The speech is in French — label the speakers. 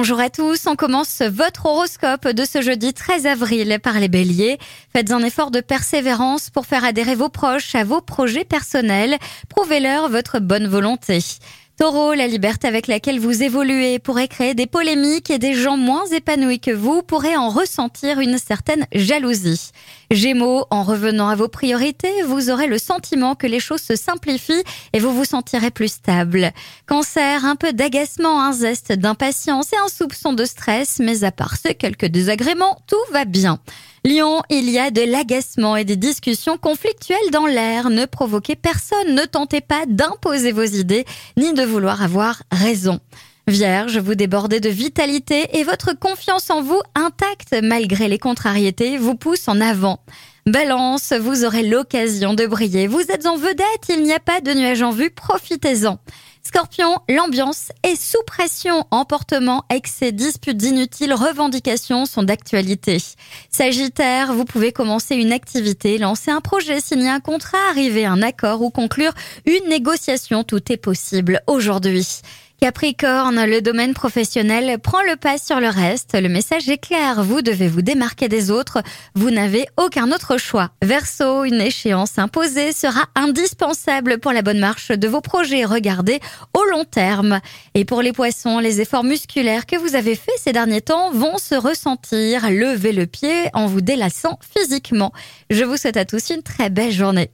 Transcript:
Speaker 1: Bonjour à tous, on commence votre horoscope de ce jeudi 13 avril par les béliers. Faites un effort de persévérance pour faire adhérer vos proches à vos projets personnels. Prouvez-leur votre bonne volonté. Taureau, la liberté avec laquelle vous évoluez pourrait créer des polémiques et des gens moins épanouis que vous pourraient en ressentir une certaine jalousie. Gémeaux, en revenant à vos priorités, vous aurez le sentiment que les choses se simplifient et vous vous sentirez plus stable. Cancer, un peu d'agacement, un zeste d'impatience et un soupçon de stress, mais à part ces quelques désagréments, tout va bien. Lyon, il y a de l'agacement et des discussions conflictuelles dans l'air. Ne provoquez personne, ne tentez pas d'imposer vos idées, ni de vouloir avoir raison. Vierge, vous débordez de vitalité et votre confiance en vous, intacte malgré les contrariétés, vous pousse en avant. Balance, vous aurez l'occasion de briller. Vous êtes en vedette, il n'y a pas de nuages en vue, profitez-en. Scorpion, l'ambiance est sous pression. Emportement, excès, disputes inutiles, revendications sont d'actualité. Sagittaire, vous pouvez commencer une activité, lancer un projet, signer un contrat, arriver à un accord ou conclure une négociation. Tout est possible aujourd'hui. Capricorne, le domaine professionnel prend le pas sur le reste. Le message est clair, vous devez vous démarquer des autres. Vous n'avez aucun autre choix. Verseau, une échéance imposée sera indispensable pour la bonne marche de vos projets. Regardez au long terme. Et pour les poissons, les efforts musculaires que vous avez faits ces derniers temps vont se ressentir. Levez le pied en vous délassant physiquement. Je vous souhaite à tous une très belle journée.